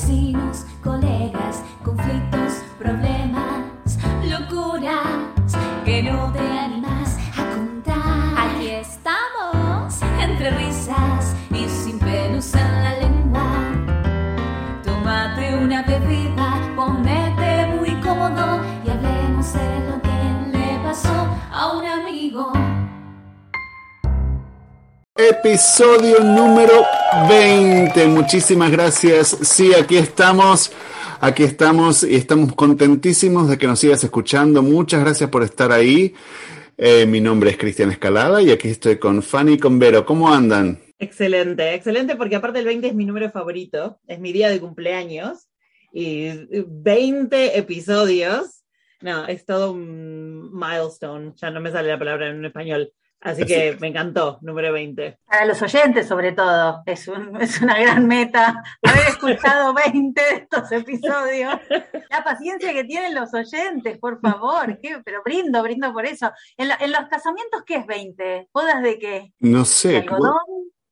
vecinos, colegas, conflictos, problemas, locuras que no te animas a contar. Aquí estamos, entre risas y sin pelos en la lengua. Tómate una bebida, ponete muy cómodo y hablemos de lo que le pasó a un amigo. Episodio número 20. Muchísimas gracias. Sí, aquí estamos. Aquí estamos y estamos contentísimos de que nos sigas escuchando. Muchas gracias por estar ahí. Eh, mi nombre es Cristian Escalada y aquí estoy con Fanny y con Vero. ¿Cómo andan? Excelente, excelente porque aparte el 20 es mi número favorito, es mi día de cumpleaños y 20 episodios, no, es todo un milestone, ya no me sale la palabra en español, así que me encantó, número 20. Para los oyentes sobre todo, es, un- es una gran meta haber escuchado 20 de estos episodios. La paciencia que tienen los oyentes, por favor, ¿qué? pero brindo, brindo por eso. En, la- en los casamientos, ¿qué es 20? ¿Bodas de qué? No ¿De sé. algodón?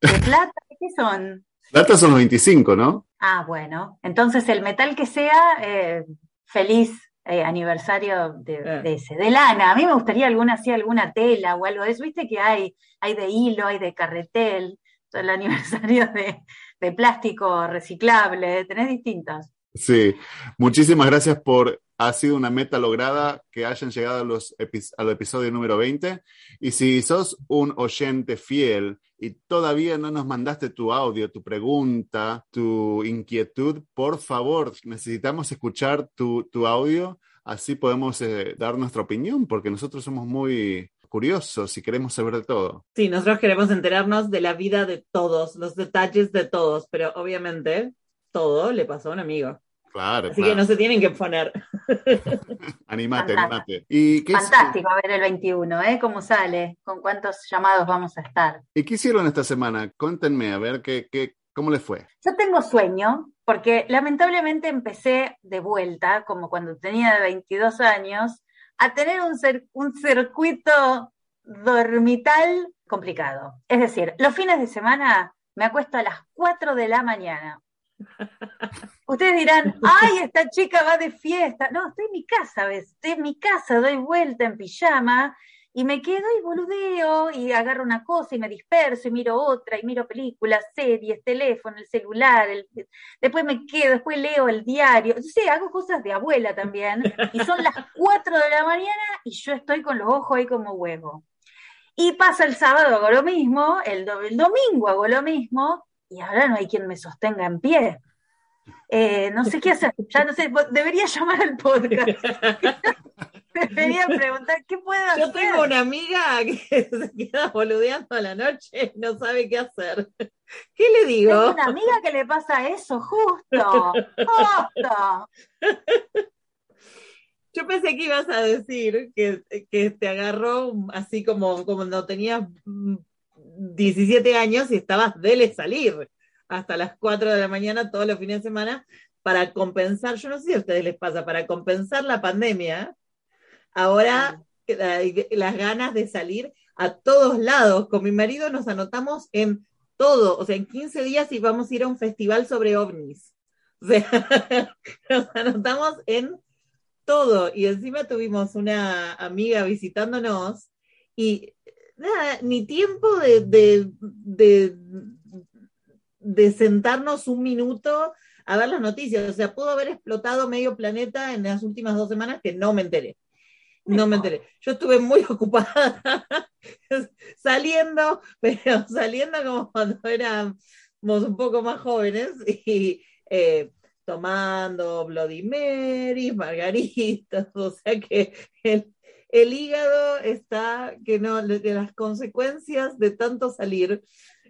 ¿De plata? ¿Qué son? Data son los 25, ¿no? Ah, bueno. Entonces, el metal que sea, eh, feliz eh, aniversario de, Eh. de ese. De lana. A mí me gustaría alguna, así, alguna tela o algo de eso. Viste que hay, hay de hilo, hay de carretel. Todo el aniversario de, de plástico reciclable. Tenés distintos. Sí. Muchísimas gracias por. Ha sido una meta lograda que hayan llegado a los al episodio número 20. Y si sos un oyente fiel y todavía no nos mandaste tu audio, tu pregunta, tu inquietud, por favor, necesitamos escuchar tu, tu audio. Así podemos eh, dar nuestra opinión, porque nosotros somos muy curiosos y queremos saber de todo. Sí, nosotros queremos enterarnos de la vida de todos, los detalles de todos, pero obviamente todo le pasó a un amigo. Claro, Así claro. que no se tienen que poner. Animate, Fantástico. animate. ¿Y qué, Fantástico a ver el 21, ¿eh? ¿Cómo sale? ¿Con cuántos llamados vamos a estar? ¿Y qué hicieron esta semana? Cuéntenme, a ver qué, qué, cómo les fue. Yo tengo sueño porque lamentablemente empecé de vuelta, como cuando tenía 22 años, a tener un, cer- un circuito dormital complicado. Es decir, los fines de semana me acuesto a las 4 de la mañana. Ustedes dirán, ay, esta chica va de fiesta. No, estoy en mi casa, ¿ves? Estoy en mi casa, doy vuelta en pijama y me quedo y boludeo y agarro una cosa y me disperso y miro otra y miro películas, series, teléfono, el celular, el- después me quedo, después leo el diario. Sí, hago cosas de abuela también y son las 4 de la mañana y yo estoy con los ojos ahí como huevo. Y pasa el sábado, hago lo mismo, el, do- el domingo hago lo mismo y ahora no hay quien me sostenga en pie. Eh, no sé qué hacer, ya no sé, debería llamar al podcast. debería preguntar, ¿qué puedo hacer? Yo tengo una amiga que se queda boludeando a la noche y no sabe qué hacer. ¿Qué le Tengo digo? una amiga que le pasa eso, justo, justo. Yo pensé que ibas a decir que, que te agarró así como, como cuando tenías 17 años y estabas dele salir hasta las 4 de la mañana todos los fines de semana para compensar, yo no sé si a ustedes les pasa, para compensar la pandemia, ahora las ganas de salir a todos lados. Con mi marido nos anotamos en todo, o sea, en 15 días íbamos a ir a un festival sobre ovnis. O sea, nos anotamos en todo. Y encima tuvimos una amiga visitándonos y nada, ni tiempo de, de, de, sentarnos un minuto a ver las noticias. O sea, pudo haber explotado medio planeta en las últimas dos semanas que no me enteré. No me enteré. Yo estuve muy ocupada saliendo, pero saliendo como cuando éramos un poco más jóvenes y eh, tomando Bloody Marys, margaritas, o sea que el, el hígado está, que no, que las consecuencias de tanto salir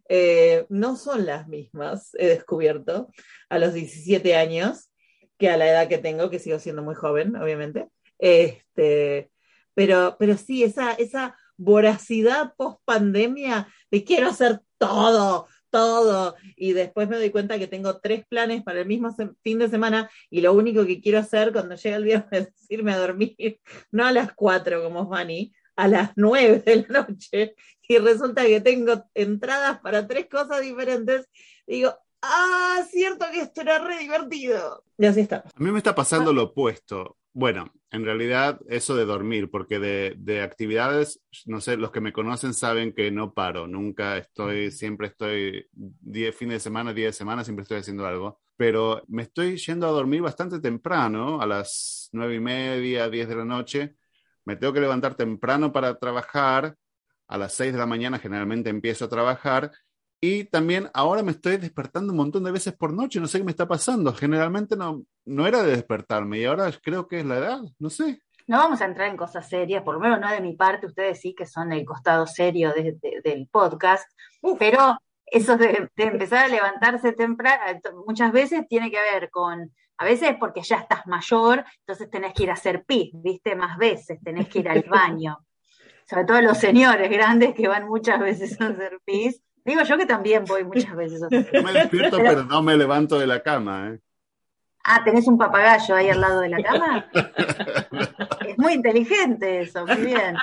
eh, no son las mismas, he descubierto, a los 17 años, que a la edad que tengo, que sigo siendo muy joven, obviamente. Este, pero, pero sí, esa, esa voracidad post pandemia de quiero hacer todo, todo. Y después me doy cuenta que tengo tres planes para el mismo fin de semana y lo único que quiero hacer cuando llega el viernes es irme a dormir, no a las cuatro como Fanny, a las nueve de la noche. Y resulta que tengo entradas para tres cosas diferentes. Digo, ah, cierto que esto era re divertido. Y así está. A mí me está pasando lo opuesto. Bueno, en realidad eso de dormir, porque de, de actividades, no sé, los que me conocen saben que no paro, nunca estoy, siempre estoy 10 fines de semana, 10 de semana, siempre estoy haciendo algo. Pero me estoy yendo a dormir bastante temprano, a las nueve y media, 10 de la noche. Me tengo que levantar temprano para trabajar. A las 6 de la mañana generalmente empiezo a trabajar y también ahora me estoy despertando un montón de veces por noche, no sé qué me está pasando. Generalmente no, no era de despertarme y ahora creo que es la edad, no sé. No vamos a entrar en cosas serias, por lo menos no de mi parte, ustedes sí que son el costado serio de- de- del podcast, pero eso de, de empezar a levantarse temprano, muchas veces tiene que ver con, a veces porque ya estás mayor, entonces tenés que ir a hacer pis, ¿viste? Más veces, tenés que ir al baño. Sobre todo los señores grandes que van muchas veces a hacer pis. Digo yo que también voy muchas veces Yo me despierto, pero no me levanto de la cama. ¿eh? Ah, ¿tenés un papagayo ahí al lado de la cama? Es muy inteligente eso, muy bien.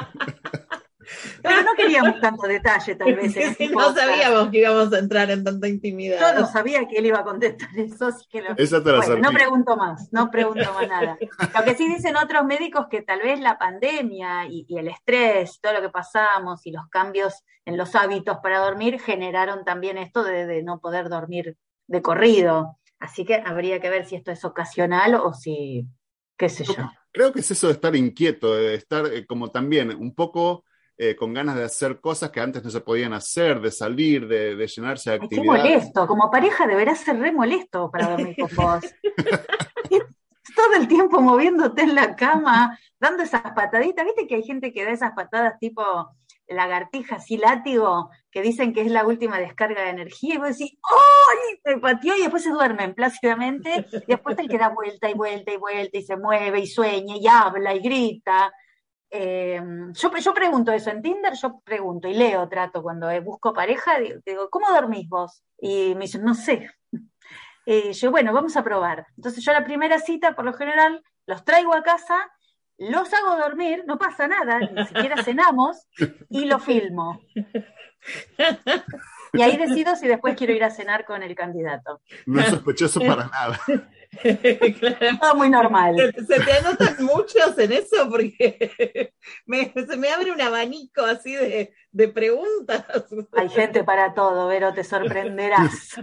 Pero no queríamos tanto detalle, tal vez. en este no sabíamos que íbamos a entrar en tanta intimidad. Yo no sabía que él iba a contestar eso, así que lo- Esa te la Bueno, no pregunto más, no pregunto más nada. Lo que sí dicen otros médicos que tal vez la pandemia y, y el estrés, todo lo que pasamos y los cambios en los hábitos para dormir generaron también esto de, de no poder dormir de corrido. Así que habría que ver si esto es ocasional o si, qué sé yo. Creo que es eso de estar inquieto, de estar eh, como también un poco eh, con ganas de hacer cosas que antes no se podían hacer, de salir, de, de llenarse de Ay, qué actividades. molesto, como pareja deberás ser re molesto para dormir con vos. Todo el tiempo moviéndote en la cama, dando esas pataditas. ¿Viste que hay gente que da esas patadas tipo lagartijas y látigo, que dicen que es la última descarga de energía? Y vos decís, ¡ay! Me pateó y después se duermen plácidamente. Y después el que da vuelta y vuelta y vuelta y se mueve y sueña y habla y grita. Eh, yo, yo pregunto eso en Tinder, yo pregunto y leo, trato cuando eh, busco pareja, digo, ¿cómo dormís vos? Y me dicen, no sé. Eh, yo, bueno, vamos a probar. Entonces yo la primera cita, por lo general, los traigo a casa, los hago dormir, no pasa nada, ni siquiera cenamos, y lo filmo. Y ahí decido si después quiero ir a cenar con el candidato. No es sospechoso para nada. Claro. Todo muy normal. Se, te anotan muchos en eso porque me- se me abre un abanico así de, de preguntas. Hay gente para todo, Vero, te sorprenderás.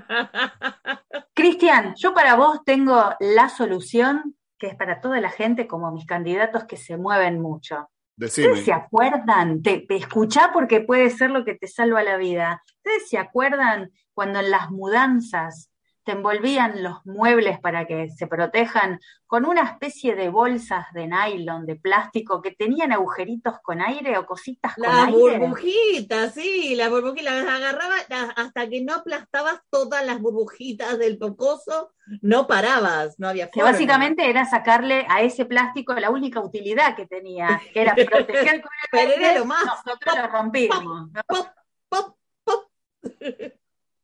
Cristian, yo para vos tengo la solución que es para toda la gente, como mis candidatos que se mueven mucho. ¿Ustedes se acuerdan? Te, te escuchá porque puede ser lo que te salva la vida. ¿Ustedes se acuerdan cuando en las mudanzas te envolvían los muebles para que se protejan con una especie de bolsas de nylon, de plástico, que tenían agujeritos con aire o cositas con Las aire? burbujitas, sí, las burbujitas, las agarraba las- hasta que no aplastabas todas las burbujitas del pocoso, no parabas, no había Que forma. básicamente era sacarle a ese plástico la única utilidad que tenía, que era proteger con el Pero era lo más. nosotros lo rompimos. ¿no? Pop, pop, pop.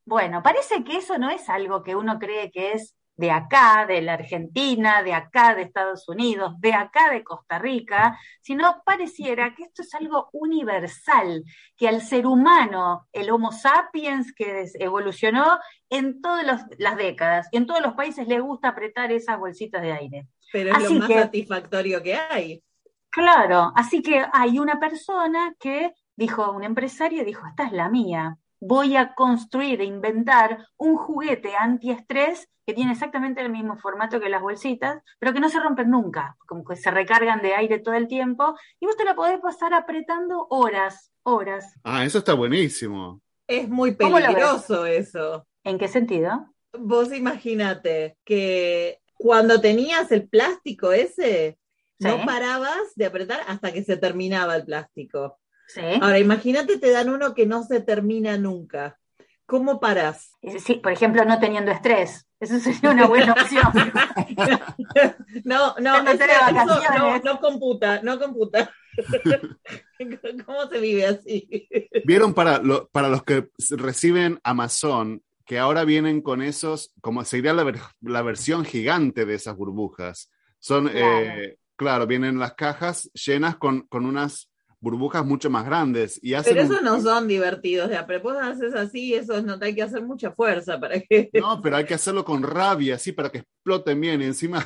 Bueno, parece que eso no es algo que uno cree que es de acá, de la Argentina, de acá, de Estados Unidos, de acá, de Costa Rica, sino pareciera que esto es algo universal, que al ser humano, el Homo sapiens que evolucionó en todas las décadas, y en todos los países le gusta apretar esas bolsitas de aire. Pero es Así lo más que- satisfactorio que hay. Claro, así que hay una persona que dijo, un empresario dijo, esta es la mía, voy a construir e inventar un juguete antiestrés que tiene exactamente el mismo formato que las bolsitas, pero que no se rompen nunca, como que se recargan de aire todo el tiempo, y vos te la podés pasar apretando horas, horas. Ah, eso está buenísimo. Es muy peligroso eso. ¿En qué sentido? Vos imagínate que cuando tenías el plástico ese, Sí. no parabas de apretar hasta que se terminaba el plástico. Sí, Ahora imagínate te dan uno que no se termina nunca. ¿Cómo paras? sí, por ejemplo, no teniendo estrés. Eso sería una buena opción. No, no, de eso- eso no, no computa, no computa. ¿Cómo se vive así? ¿Vieron para, lo- para los que reciben Amazon que ahora vienen con esos, como sería la, ver- la versión gigante de esas burbujas? Son, Claro. eh, claro, vienen las cajas llenas con, con unas burbujas mucho más grandes. Y hacen Pero un- esos no son divertidos. De a vos haces así, esos no te hay que hacer mucha fuerza para que. No, pero hay que hacerlo con rabia, así, para que exploten bien. Y encima,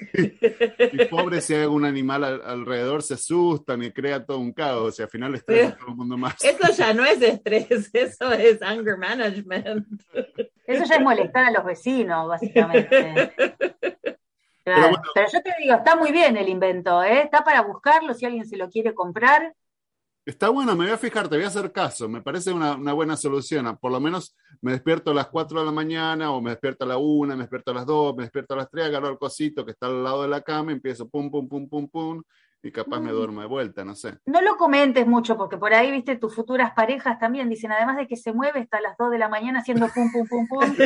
y pobre si hay algún animal al- alrededor, se asustan y crea todo un caos. Y al final estresa Pero- todo el mundo más. Eso ya no es estrés, eso es anger management. Eso ya es molestar a los vecinos, básicamente. Claro. bueno. Pero yo te digo, está muy bien el invento, ¿eh? Está para buscarlo si alguien se lo quiere comprar. Está bueno, me voy a fijar, te voy a hacer caso. Me parece una, una buena solución. Por lo menos me despierto a las 4 de la mañana, o me despierto a la 1, me despierto a las 2, me despierto a las 3, agarro el cosito que está al lado de la cama, empiezo pum, pum, pum, pum, pum, y capaz me Mm. duermo de vuelta, no sé. No lo comentes mucho, porque por ahí, viste, tus futuras parejas también dicen, además de que se mueve hasta las 2 de la mañana haciendo pum, pum, pum, pum,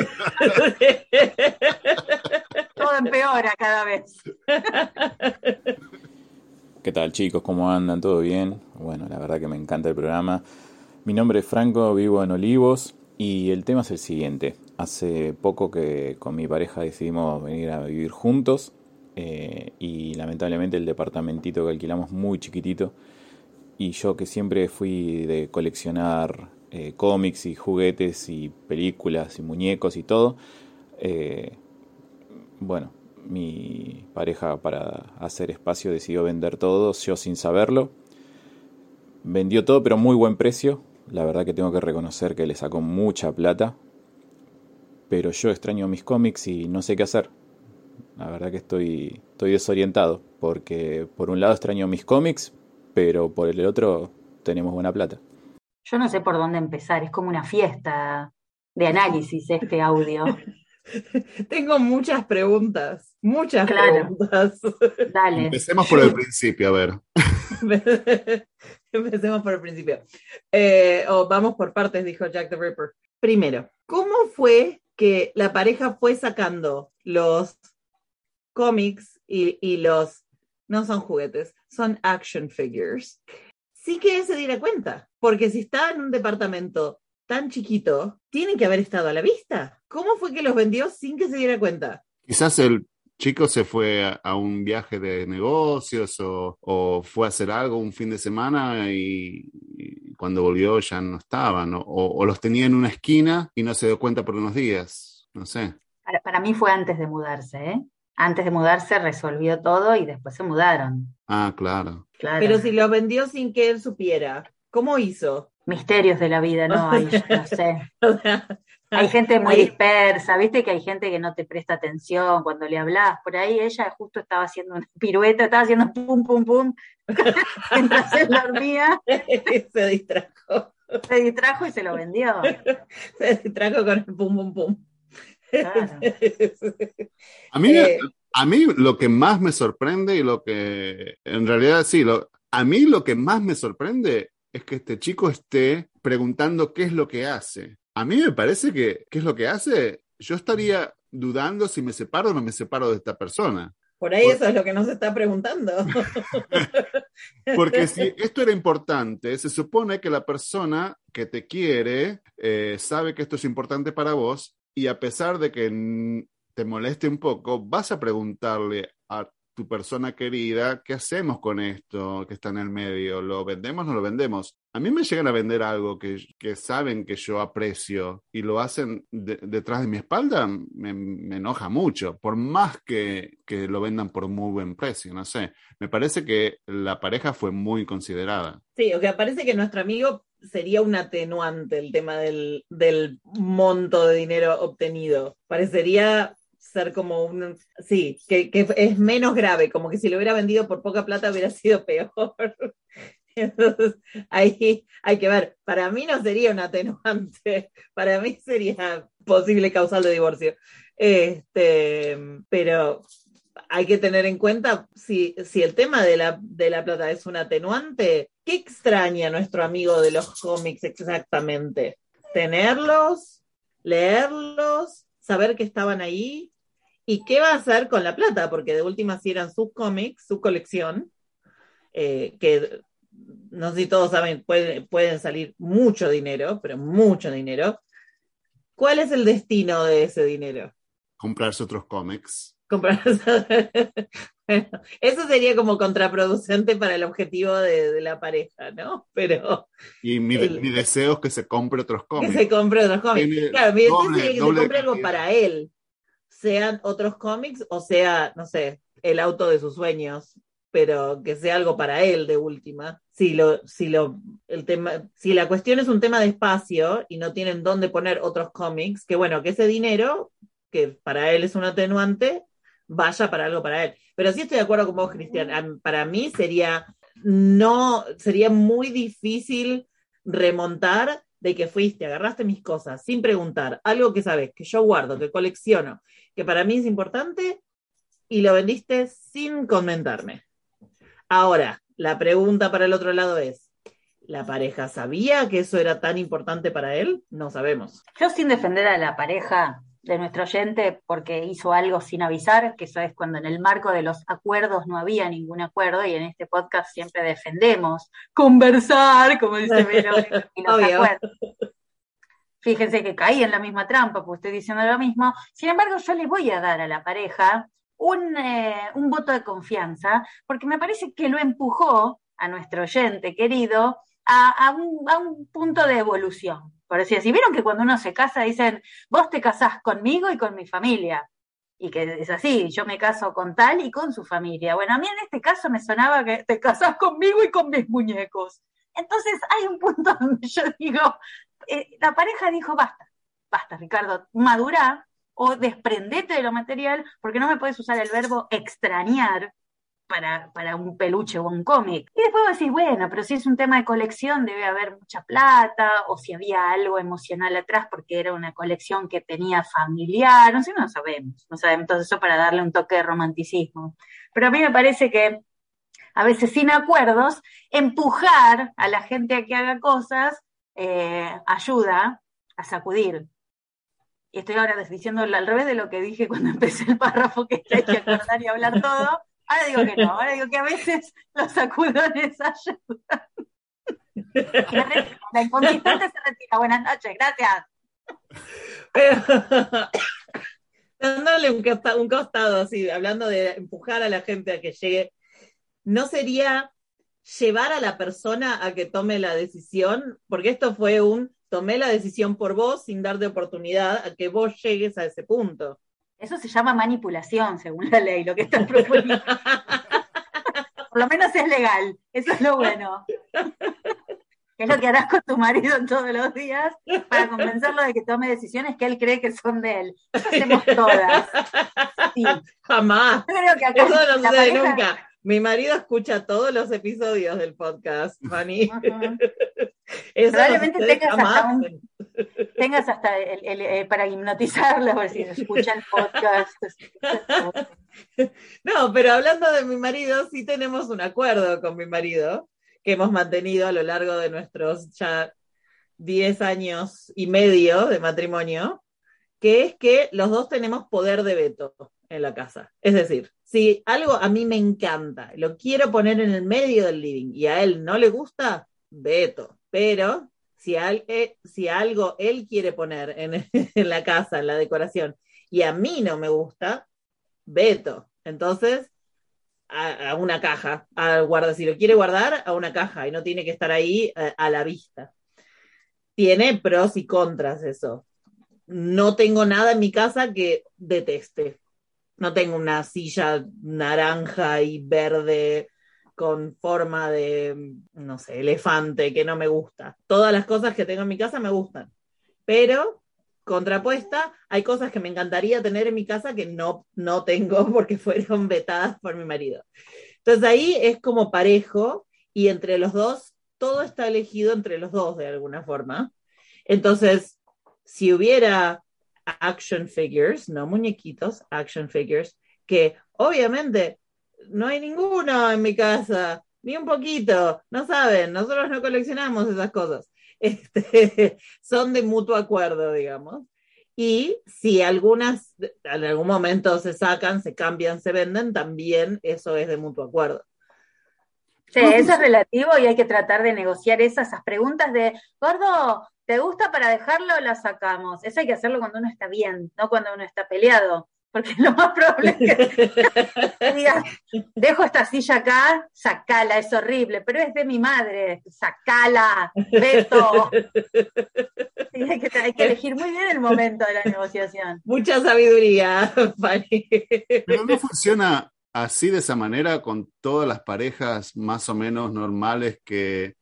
todo empeora cada vez. ¿Qué tal chicos? ¿Cómo andan? ¿Todo bien? Bueno, la verdad que me encanta el programa. Mi nombre es Franco, vivo en Olivos y el tema es el siguiente. Hace poco que con mi pareja decidimos venir a vivir juntos eh, y lamentablemente el departamentito que alquilamos muy chiquitito y yo que siempre fui de coleccionar eh, cómics y juguetes y películas y muñecos y todo, eh, bueno, mi pareja para hacer espacio decidió vender todo, yo sin saberlo. Vendió todo, pero a muy buen precio. La verdad que tengo que reconocer que le sacó mucha plata. Pero yo extraño mis cómics y no sé qué hacer. La verdad que estoy, estoy desorientado. Porque por un lado extraño mis cómics, pero por el otro tenemos buena plata. Yo no sé por dónde empezar, es como una fiesta de análisis este audio. Tengo muchas preguntas, muchas Claro. preguntas. Dale. Empecemos por el principio, a ver. Empecemos por el principio. Eh, o vamos por partes, dijo Jack the Ripper. Primero, ¿cómo fue que la pareja fue sacando los cómics y, y los, no son juguetes, son action figures? Sí que se diera cuenta, porque si está en un departamento tan chiquito, tienen que haber estado a la vista. ¿Cómo fue que los vendió sin que se diera cuenta? Quizás el chico se fue a, a un viaje de negocios o, o fue a hacer algo un fin de semana y, y cuando volvió ya no estaban. O, o los tenía en una esquina y no se dio cuenta por unos días. No sé. Para, para mí fue antes de mudarse, ¿eh? Antes de mudarse resolvió todo y después se mudaron. Ah, claro. Claro. Pero si los vendió sin que él supiera, ¿cómo hizo? Misterios de la vida, no, yo no sé. Hay gente muy dispersa, viste que hay gente que no te presta atención cuando le hablas. Por ahí ella justo estaba haciendo una pirueta, estaba haciendo pum, pum, pum, mientras él dormía, se distrajo. se distrajo y se lo vendió. Se distrajo con el pum, pum, pum. Claro. A mí, Eh, a mí lo que más me sorprende y lo que en realidad sí, lo, a mí lo que más me sorprende es que este chico esté preguntando qué es lo que hace. A mí me parece que qué es lo que hace. Yo estaría dudando si me separo o no me separo de esta persona. Por ahí eso es lo que nos está preguntando. Porque si esto era importante, se supone que la persona que te quiere eh, sabe que esto es importante para vos y a pesar de que te moleste un poco, vas a preguntarle a tu persona querida, ¿qué hacemos con esto que está en el medio? ¿Lo vendemos o no lo vendemos? A mí me llegan a vender algo que, que saben que yo aprecio y lo hacen de- detrás de mi espalda, me, me enoja mucho, por más que, que lo vendan por muy buen precio, no sé. Me parece que la pareja fue muy considerada. Sí, o sea, parece que nuestro amigo sería un atenuante el tema del, del monto de dinero obtenido. Parecería ser como un... Sí, que, que es menos grave, como que si lo hubiera vendido por poca plata hubiera sido peor. Entonces, ahí hay que ver. Para mí no sería un atenuante, para mí sería posible causal de divorcio. Este, pero hay que tener en cuenta si, si el tema de la, de la plata es un atenuante, ¿qué extraña nuestro amigo de los cómics exactamente? ¿Tenerlos? ¿Leerlos? ¿Saber que estaban ahí? ¿Y qué va a hacer con la plata? Porque de última si eran sus cómics, su colección, eh, que no sé si todos saben, pueden, pueden salir mucho dinero, pero mucho dinero. ¿Cuál es el destino de ese dinero? Comprarse otros cómics. comprar Eso sería como contraproducente para el objetivo de, de la pareja, ¿no? Pero Y mi, El- mi deseo es que se compre otros que cómics. se compre otros cómics. Tiene Claro, mi deseo doble- sería que se compre algo para él. Sean otros cómics o sea, no sé, el auto de sus sueños, pero que sea algo para él de última. Si lo, si lo, el tema, si la cuestión es un tema de espacio y no tienen dónde poner otros cómics, que bueno, que ese dinero, que para él es un atenuante, vaya para algo para él. Pero sí estoy de acuerdo con vos, Cristian. Para mí sería no, sería muy difícil remontar de que fuiste, agarraste mis cosas sin preguntar, algo que sabes, que yo guardo, que colecciono, que para mí es importante, y lo vendiste sin comentarme. Ahora, la pregunta para el otro lado es, ¿la pareja sabía que eso era tan importante para él? No sabemos. Yo sin defender a la pareja de nuestro oyente porque hizo algo sin avisar, que eso es cuando en el marco de los acuerdos no había ningún acuerdo y en este podcast siempre defendemos conversar, como dice Verónica, y los acuerdos. Fíjense que caí en la misma trampa, pues estoy diciendo lo mismo. Sin embargo, yo le voy a dar a la pareja un, eh, un voto de confianza, porque me parece que lo empujó a nuestro oyente querido a, a un, a un punto de evolución. Por así decir, vieron que cuando uno se casa dicen, vos te casás conmigo y con mi familia. Y que es así, yo me caso con tal y con su familia. Bueno, a mí en este caso me sonaba que te casás conmigo y con mis muñecos. Entonces hay un punto donde yo digo, eh, la pareja dijo, basta, basta, Ricardo, madura o desprendete de lo material, porque no me puedes usar el verbo extrañar para, para un peluche o un cómic. Y después vos decís, bueno, pero si es un tema de colección, debe haber mucha plata, o si había algo emocional atrás porque era una colección que tenía familiar, no sé, no sabemos, no sabemos, entonces eso para darle un toque de romanticismo. Pero a mí me parece que a veces sin acuerdos, empujar a la gente a que haga cosas eh, ayuda a sacudir. Y estoy ahora diciendo al revés de lo que dije cuando empecé el párrafo, que hay que acordar y hablar todo. Ahora digo que no, ahora digo que a veces los sacudones ayudan. La, inconsistente se retira. Buenas noches, gracias. Pero, dándole un, costa- un costado, así, hablando de empujar a la gente a que llegue, ¿no sería llevar a la persona a que tome la decisión? Porque esto fue un tomé la decisión por vos sin darte oportunidad a que vos llegues a ese punto. Eso se llama manipulación, según la ley, lo que estás proponiendo. Por lo menos es legal, eso es lo bueno. Es lo que harás con tu marido todos los días para convencerlo de que tome decisiones que él cree que son de él. Eso hacemos todas. Sí. Yo Jamás. creo que acá Eso no sucede pareja- nunca. Mi marido escucha todos los episodios del podcast, Fanny. Probablemente tengas hasta jamás. un- tengas hasta el, el- el- para hipnotizarlo, a ver si escucha el podcast. No, pero hablando de mi marido, sí tenemos un acuerdo con mi marido que hemos mantenido a lo largo de nuestros ya 10 años y medio de matrimonio, que es que los dos tenemos poder de veto en la casa. Es decir, si algo a mí me encanta, lo quiero poner en el medio del living y a él no le gusta, veto. Pero si, eh, si algo él quiere poner en, la casa, en la decoración, y a mí no me gusta, veto. Entonces, a, a una caja, a guarda, si lo quiere guardar, a una caja y no tiene que estar ahí eh, a la vista. Tiene pros y contras eso. No tengo nada en mi casa que deteste. No tengo una silla naranja y verde con forma de, no sé, elefante que no me gusta. Todas las cosas que tengo en mi casa me gustan. Pero contrapuesta, hay cosas que me encantaría tener en mi casa que no, no tengo porque fueron vetadas por mi marido. Entonces ahí es como parejo y entre los dos, todo está elegido entre los dos de alguna forma. Entonces, si hubiera action figures, no muñequitos, action figures, que obviamente no hay ninguno en mi casa, ni un poquito, no saben, nosotros no coleccionamos esas cosas. Este, son de mutuo acuerdo, digamos. Y si algunas en algún momento se sacan, se cambian, se venden, también eso es de mutuo acuerdo. Sí, eso es relativo y hay que tratar de negociar esas, esas preguntas de, gordo, ¿te gusta para dejarlo o la sacamos? Eso hay que hacerlo cuando uno está bien, no cuando uno está peleado. porque lo más probable es que digas, dejo esta silla acá, sacala, es horrible, pero es de mi madre, sacala, Beto. hay, que, hay, que, elegir muy bien el momento de la negociación. Mucha sabiduría, Fanny. Pero no funciona así de esa manera con todas las parejas más o menos normales que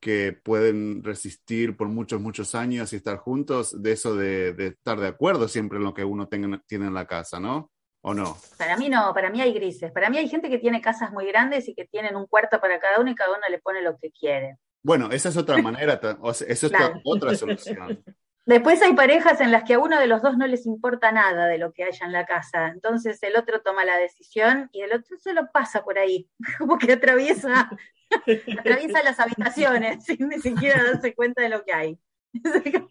que pueden resistir por muchos, muchos años y estar juntos, de eso de, estar de acuerdo siempre en lo que uno tenga, tiene en la casa, ¿no? ¿O no? Para mí no, para mí hay grises. Para mí hay gente que tiene casas muy grandes y que tienen un cuarto para cada uno y cada uno le pone lo que quiere. Bueno, esa es otra manera, esa es otra solución. Después hay parejas en las que a uno de los dos no les importa nada de lo que haya en la casa. Entonces el otro toma la decisión y el otro solo pasa por ahí, como que atraviesa Atraviesa las habitaciones sin ni siquiera darse cuenta de lo que hay.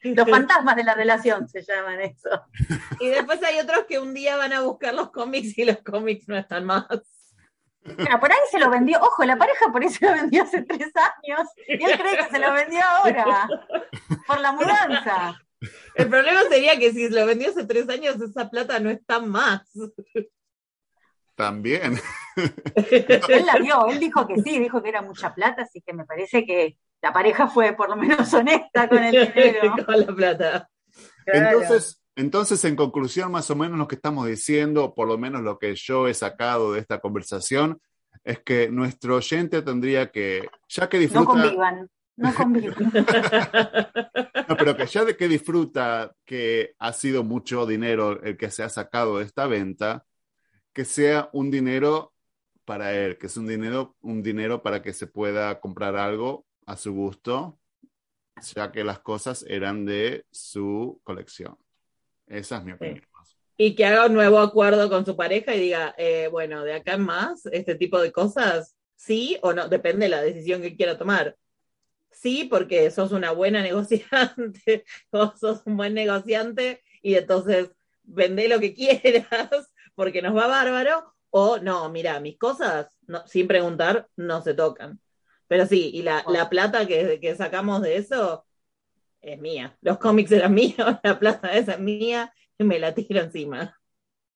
Los fantasmas de la relación se llaman eso. Y después hay otros que un día van a buscar los cómics y los cómics no están más. Por ahí se lo vendió, ojo, la pareja por ahí se lo vendió hace tres años y él cree que se lo vendió ahora, por la mudanza. El problema sería que si se lo vendió hace tres años, esa plata no está más. También. Él la vio, él dijo que sí, dijo que era mucha plata, así que me parece que la pareja fue por lo menos honesta con el dinero. con la plata. Entonces, entonces, en conclusión, más o menos lo que estamos diciendo, por lo menos lo que yo he sacado de esta conversación, es que nuestro oyente tendría que, ya que disfruta... No convivan, no convivan. no, pero que ya de que disfruta que ha sido mucho dinero el que se ha sacado de esta venta, que sea un dinero para él, que es un dinero, un dinero para que se pueda comprar algo a su gusto, ya que las cosas eran de su colección. Esa es mi opinión. Y que haga un nuevo acuerdo con su pareja y diga, eh, bueno, de acá en más, este tipo de cosas, sí o no, depende de la decisión que quiera tomar. Sí, porque sos una buena negociante, o sos un buen negociante y entonces vende lo que quieras porque nos va bárbaro, o no, mira, mis cosas, no, sin preguntar, no se tocan. Pero sí, y la, plata que, que, sacamos de eso es mía. Los cómics eran míos, la plata esa es mía, y me la tiro encima.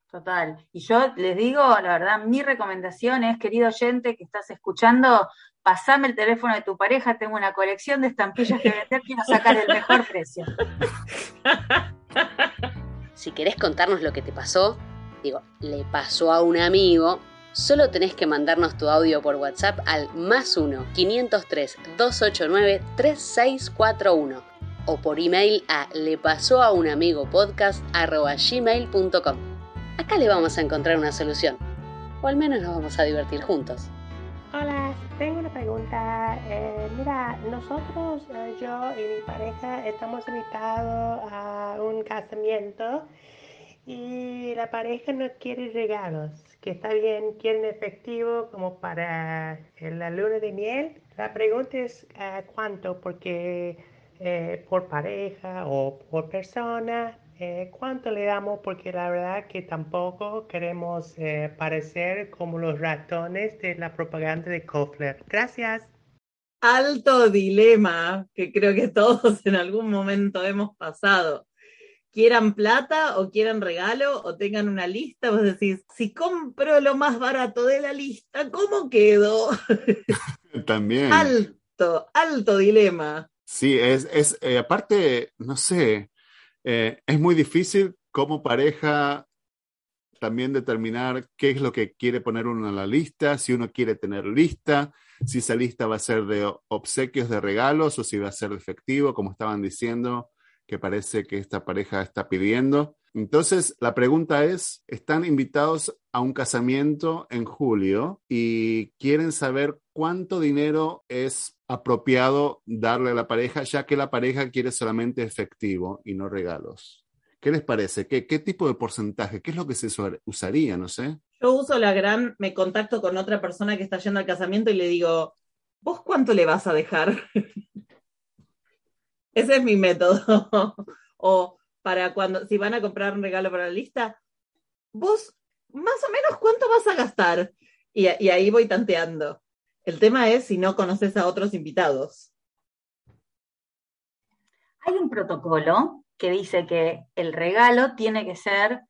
Total. Y yo les digo, la verdad, mi recomendación es, querido oyente que estás escuchando, pasame el teléfono de tu pareja, tengo una colección de estampillas que vender, quiero sacar el mejor precio. Si querés contarnos lo que te pasó, digo, le pasó a un amigo, solo tenés que mandarnos tu audio por WhatsApp al más 1 503 289 3641 o por email a le pasó a un amigo podcast gmail.com. Acá le vamos a encontrar una solución, o al menos nos vamos a divertir juntos. Hola, tengo una pregunta. Eh, mira, nosotros, eh, yo y mi pareja, estamos invitados a un casamiento y la pareja no quiere regalos, que está bien, quieren efectivo como para la luna de miel. La pregunta es cuánto, porque eh, por pareja o por persona, eh, cuánto le damos, porque la verdad que tampoco queremos eh, parecer como los ratones de la propaganda de Kofler. Gracias. Alto dilema que creo que todos en algún momento hemos pasado quieran plata o quieran regalo o tengan una lista, vos decís, si compro lo más barato de la lista, ¿cómo quedo? También. Alto, alto dilema. Sí, es, es eh, aparte, no sé, eh, es muy difícil como pareja también determinar qué es lo que quiere poner uno en la lista, si uno quiere tener lista, si esa lista va a ser de obsequios, de regalos o si va a ser de efectivo, como estaban diciendo que parece que esta pareja está pidiendo. Entonces, la pregunta es, están invitados a un casamiento en julio y quieren saber cuánto dinero es apropiado darle a la pareja, ya que la pareja quiere solamente efectivo y no regalos. ¿Qué les parece? ¿Qué, qué tipo de porcentaje? ¿Qué es lo que se usaría? No sé. Yo uso la gran, me contacto con otra persona que está yendo al casamiento y le digo, ¿vos cuánto le vas a dejar? Ese es mi método. o para cuando, si van a comprar un regalo para la lista, vos más o menos cuánto vas a gastar. Y, ahí voy tanteando. El tema es si no conoces a otros invitados. Hay un protocolo que dice que el regalo tiene que ser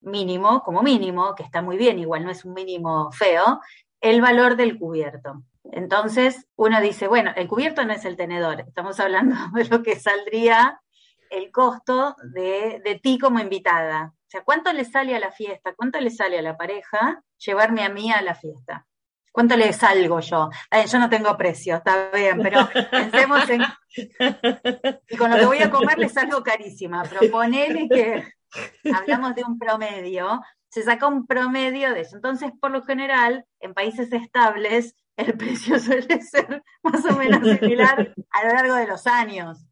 mínimo, como mínimo, que está muy bien, igual no es un mínimo feo, el valor del cubierto. Entonces uno dice, bueno, el cubierto no es el tenedor, estamos hablando de lo que saldría el costo de, de ti como invitada. O sea, ¿cuánto le sale a la fiesta? ¿Cuánto le sale a la pareja llevarme a mí a la fiesta? ¿Cuánto le salgo yo? yo no tengo precio, está bien, pero pensemos en... Y con lo que voy a comer le salgo carísima, pero ponele que hablamos de un promedio, se saca un promedio de eso. Entonces, por lo general, en países estables, el precio suele ser más o menos similar a lo largo de los años.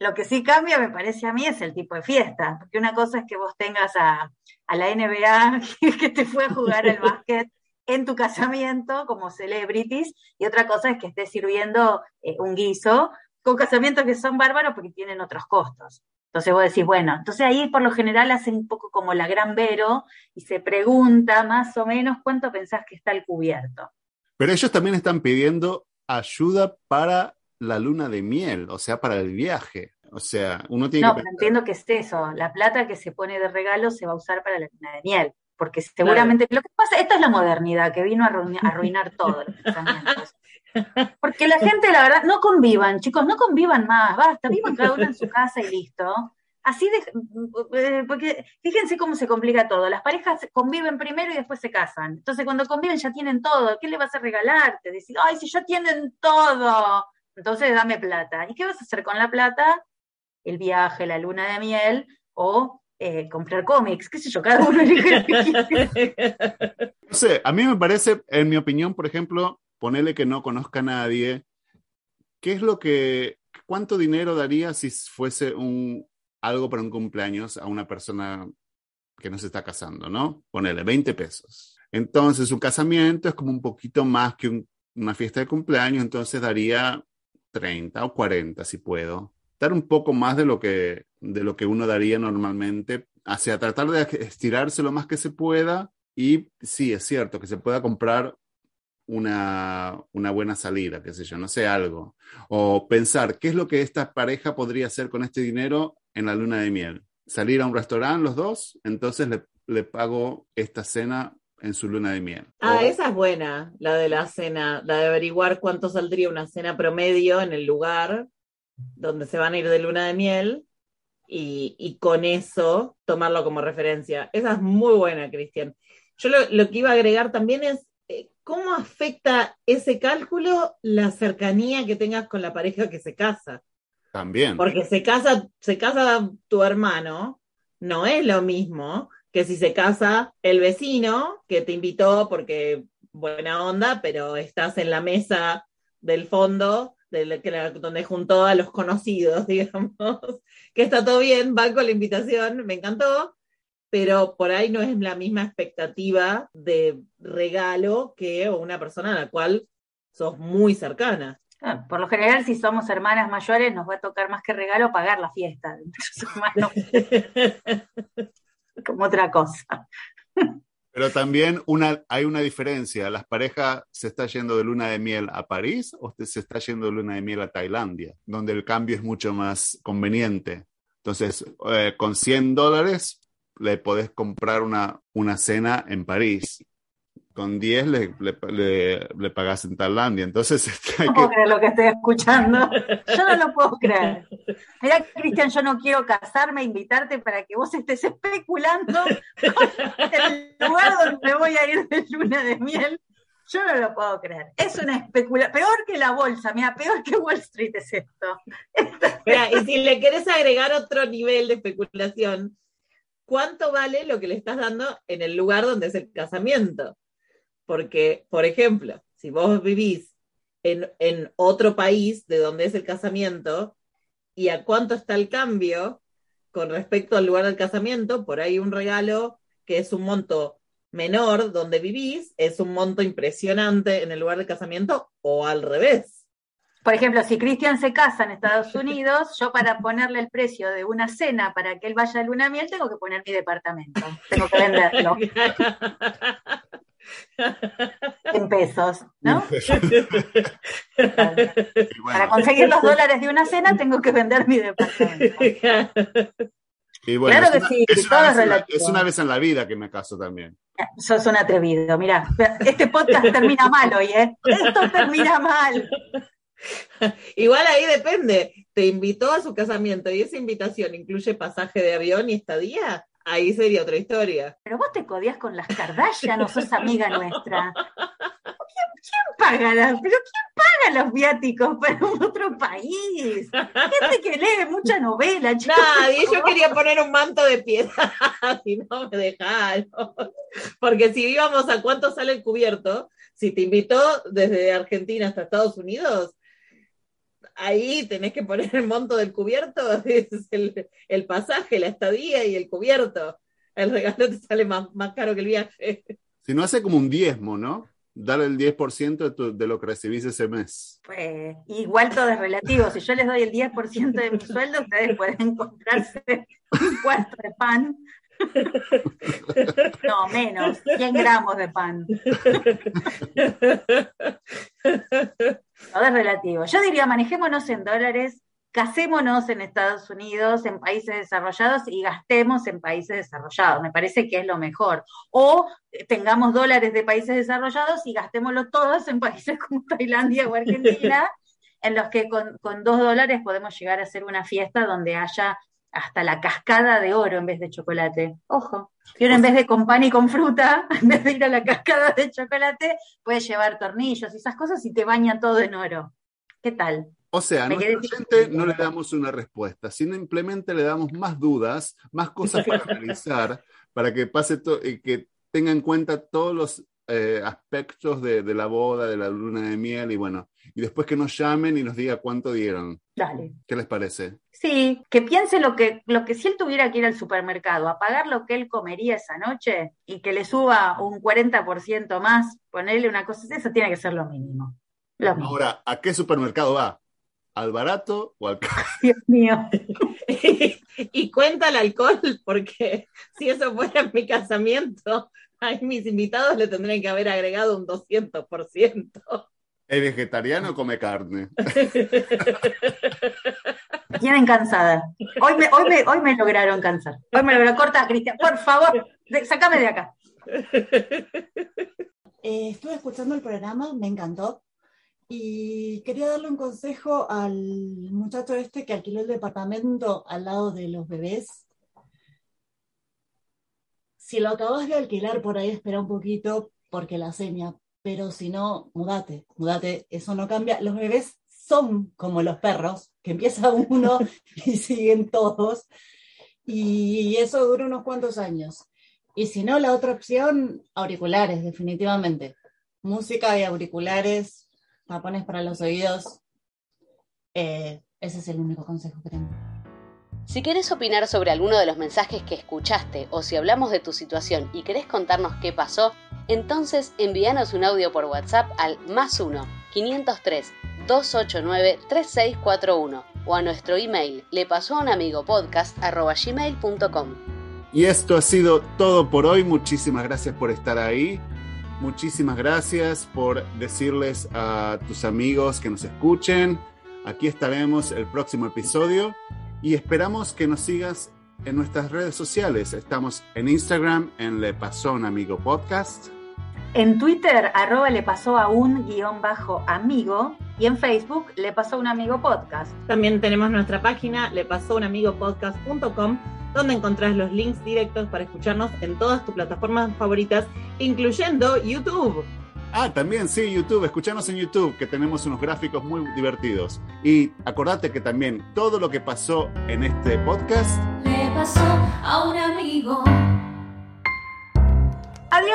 Lo que sí cambia, me parece a mí, es el tipo de fiesta, porque una cosa es que vos tengas a, la NBA que te fue a jugar el básquet en tu casamiento como celebrities, y otra cosa es que estés sirviendo eh, un guiso con casamientos que son bárbaros porque tienen otros costos. Entonces vos decís, bueno, entonces ahí por lo general hacen un poco como la gran vero y se pregunta más o menos cuánto pensás que está el cubierto. Pero ellos también están pidiendo ayuda para la luna de miel, o sea, para el viaje. O sea, uno tiene no, pero entiendo que es eso. La plata que se pone de regalo se va a usar para la luna de miel. Porque seguramente lo que pasa, esta es la modernidad que vino a arruinar, todo los pensamientos. Porque la gente, la verdad, no convivan, chicos, no convivan más, basta, vivan cada uno en su casa y listo. Así de, eh, porque fíjense cómo se complica todo. Las parejas conviven primero y después se casan. Entonces, cuando conviven ya tienen todo. ¿Qué le vas a regalar? Te decís, ay, si ya tienen todo. Entonces, dame plata. ¿Y qué vas a hacer con la plata? El viaje, la luna de miel o eh, comprar cómics, qué sé yo, cada uno elige No sé, a mí me parece, en mi opinión, por ejemplo, ponerle que no conozca a nadie, ¿qué es lo que, cuánto dinero daría si fuese un, algo para un cumpleaños a una persona que no se está casando, ¿no? Ponele 20 pesos. Entonces, su casamiento es como un poquito más que una fiesta de cumpleaños, entonces daría 30 o 40 si puedo. Dar un poco más de lo que, de lo que uno daría normalmente, hacia tratar de estirarse lo más que se pueda. Y sí, es cierto que se pueda comprar una, una, buena salida, qué sé yo, no sé, algo. O pensar, ¿qué es lo que esta pareja podría hacer con este dinero en la luna de miel? Salir a un restaurante los dos, entonces le, le pago esta cena en su luna de miel. Ah, esa es buena, la de la cena, la de averiguar cuánto saldría una cena promedio en el lugar donde se van a ir de luna de miel y, y con eso tomarlo como referencia. Esa es muy buena, Cristian. Yo lo, lo que iba a agregar también es ¿cómo afecta ese cálculo la cercanía que tengas con la pareja que se casa? También. Porque se casa, se casa tu hermano, no es lo mismo que si se casa el vecino que te invitó porque buena onda, pero estás en la mesa del fondo donde juntó a los conocidos, digamos, que está todo bien, va con la invitación, me encantó, pero por ahí no es la misma expectativa de regalo que una persona a la cual sos muy cercana. Ah, por lo general, si somos hermanas mayores, nos va a tocar más que regalo pagar la fiesta Como otra cosa. Pero también una, hay una diferencia. ¿Las parejas se está yendo de luna de miel a París o se está yendo de luna de miel a Tailandia, donde el cambio es mucho más conveniente? Entonces, eh, con 100 dólares le podés comprar una, una cena en París. Con 10 le, le, le, pagás en Tailandia. Entonces, hay no puedo creer lo que estoy escuchando. Yo no lo puedo creer. Mira, Cristian, yo no quiero casarme, invitarte para que vos estés especulando el lugar donde voy a ir de luna de miel. Yo no lo puedo creer. Es una especulación. Peor que la bolsa, mira, peor que Wall Street es esto. Mira, y si le querés agregar otro nivel de especulación, cuánto vale lo que le estás dando en el lugar donde es el casamiento. Porque, por ejemplo, si vos vivís en, en otro país de donde es el casamiento y a cuánto está el cambio con respecto al lugar del casamiento, por ahí un regalo que es un monto menor donde vivís, es un monto impresionante en el lugar del casamiento o al revés. Por ejemplo, si Cristian se casa en Estados Unidos, yo para ponerle el precio de una cena para que él vaya a luna miel, tengo que poner mi departamento. Tengo que venderlo. en pesos, ¿no? Para conseguir los dólares de una cena tengo que vender mi departamento. Y bueno, Claro es que una- sí, es todo una, es vez en la, relativo. es una vez en la vida que me caso también. Sos un atrevido, mira. Este podcast termina mal hoy, ¿eh? Esto termina mal. Igual ahí depende. Te invitó a su casamiento y esa invitación incluye pasaje de avión y estadía. Ahí sería otra historia. Pero vos te codias con las Kardashian, no sos amiga nuestra. ¿Quién, quién paga las, pero quién paga los viáticos para un otro país? Gente que lee mucha novela, chicos. Nadie, yo quería poner un manto de piedad y no me dejaron. Porque si íbamos a cuánto sale el cubierto, si te invitó desde Argentina hasta Estados Unidos, ahí tenés que poner el monto del cubierto, es el, el pasaje, la estadía y el cubierto. El regalo te sale más, más caro que el viaje. Si no hace como un diezmo, ¿no? Darle el 10% de, tu- de lo que recibís ese mes. Pues, igual todo es relativo. Si yo les doy el 10% de mi sueldo, ustedes pueden comprarse un cuarto de pan. No, menos, 100 gramos de pan. Todo es relativo. Yo diría, manejémonos en dólares, casémonos en Estados Unidos, en países desarrollados y gastemos en países desarrollados. Me parece que es lo mejor. O tengamos dólares de países desarrollados y gastémoslo todos en países como Tailandia o Argentina, en los que con, con dos dólares podemos llegar a hacer una fiesta donde haya hasta la cascada de oro en vez de chocolate. Ojo. Y uno en vez de con pan y con fruta, en vez de ir a la cascada de chocolate, puedes llevar tornillos y esas cosas y te baña todo en oro. ¿Qué tal? O sea, a nuestro oyente no le damos una respuesta, simplemente le damos más dudas, más cosas para analizar, para que pase todo y que tenga en cuenta todos los eh, aspectos de, de la boda, de la luna de miel y bueno, y después que nos llamen y nos diga cuánto dieron. Dale. ¿Qué les parece? Sí, que piense lo que, lo que si él tuviera que ir al supermercado a pagar lo que él comería esa noche y que le suba un 40% más, ponerle una cosa, eso tiene que ser lo mínimo. Lo mínimo. Ahora, ¿a qué supermercado va? ¿Al barato o al caro? Dios mío. y cuenta el alcohol, porque si eso fuera en mi casamiento, a mis invitados le tendrían que haber agregado un 200%. ¿Es vegetariano o come carne? Tienen cansada. Hoy me, hoy, me, hoy me lograron cansar. Hoy me lograron. Corta, Cristian, por favor, de- sacame de acá. Eh, estuve escuchando el programa, me encantó. Y quería darle un consejo al muchacho este que alquiló el departamento al lado de los bebés. Si lo acabas de alquilar por ahí, espera un poquito porque la seña. Pero si no, mudate, mudate, eso no cambia. Los bebés son como los perros, que empieza uno y siguen todos. Y eso dura unos cuantos años. Y si no, la otra opción, auriculares, definitivamente. Música y auriculares, tapones para los oídos. Eh, ese es el único consejo que tengo. Si querés opinar sobre alguno de los mensajes que escuchaste o si hablamos de tu situación y querés contarnos qué pasó, entonces envíanos un audio por WhatsApp al más 1 503 289 3641 o a nuestro email le pasó a un amigo podcast gmail.com. Y esto ha sido todo por hoy. Muchísimas gracias por estar ahí. Muchísimas gracias por decirles a tus amigos que nos escuchen. Aquí estaremos el próximo episodio y esperamos que nos sigas en nuestras redes sociales. Estamos en Instagram en Le Pasó a un Amigo Podcast. En Twitter, arroba le pasó a un guion bajo amigo y en Facebook le pasó a un amigo podcast. También tenemos nuestra página lepasounamigopodcast.com donde encontrás los links directos para escucharnos en todas tus plataformas favoritas, incluyendo YouTube. Ah, también sí, YouTube. Escuchanos en YouTube, que tenemos unos gráficos muy divertidos. Y acordate que también todo lo que pasó en este podcast Le pasó a un amigo. ¡Adiós!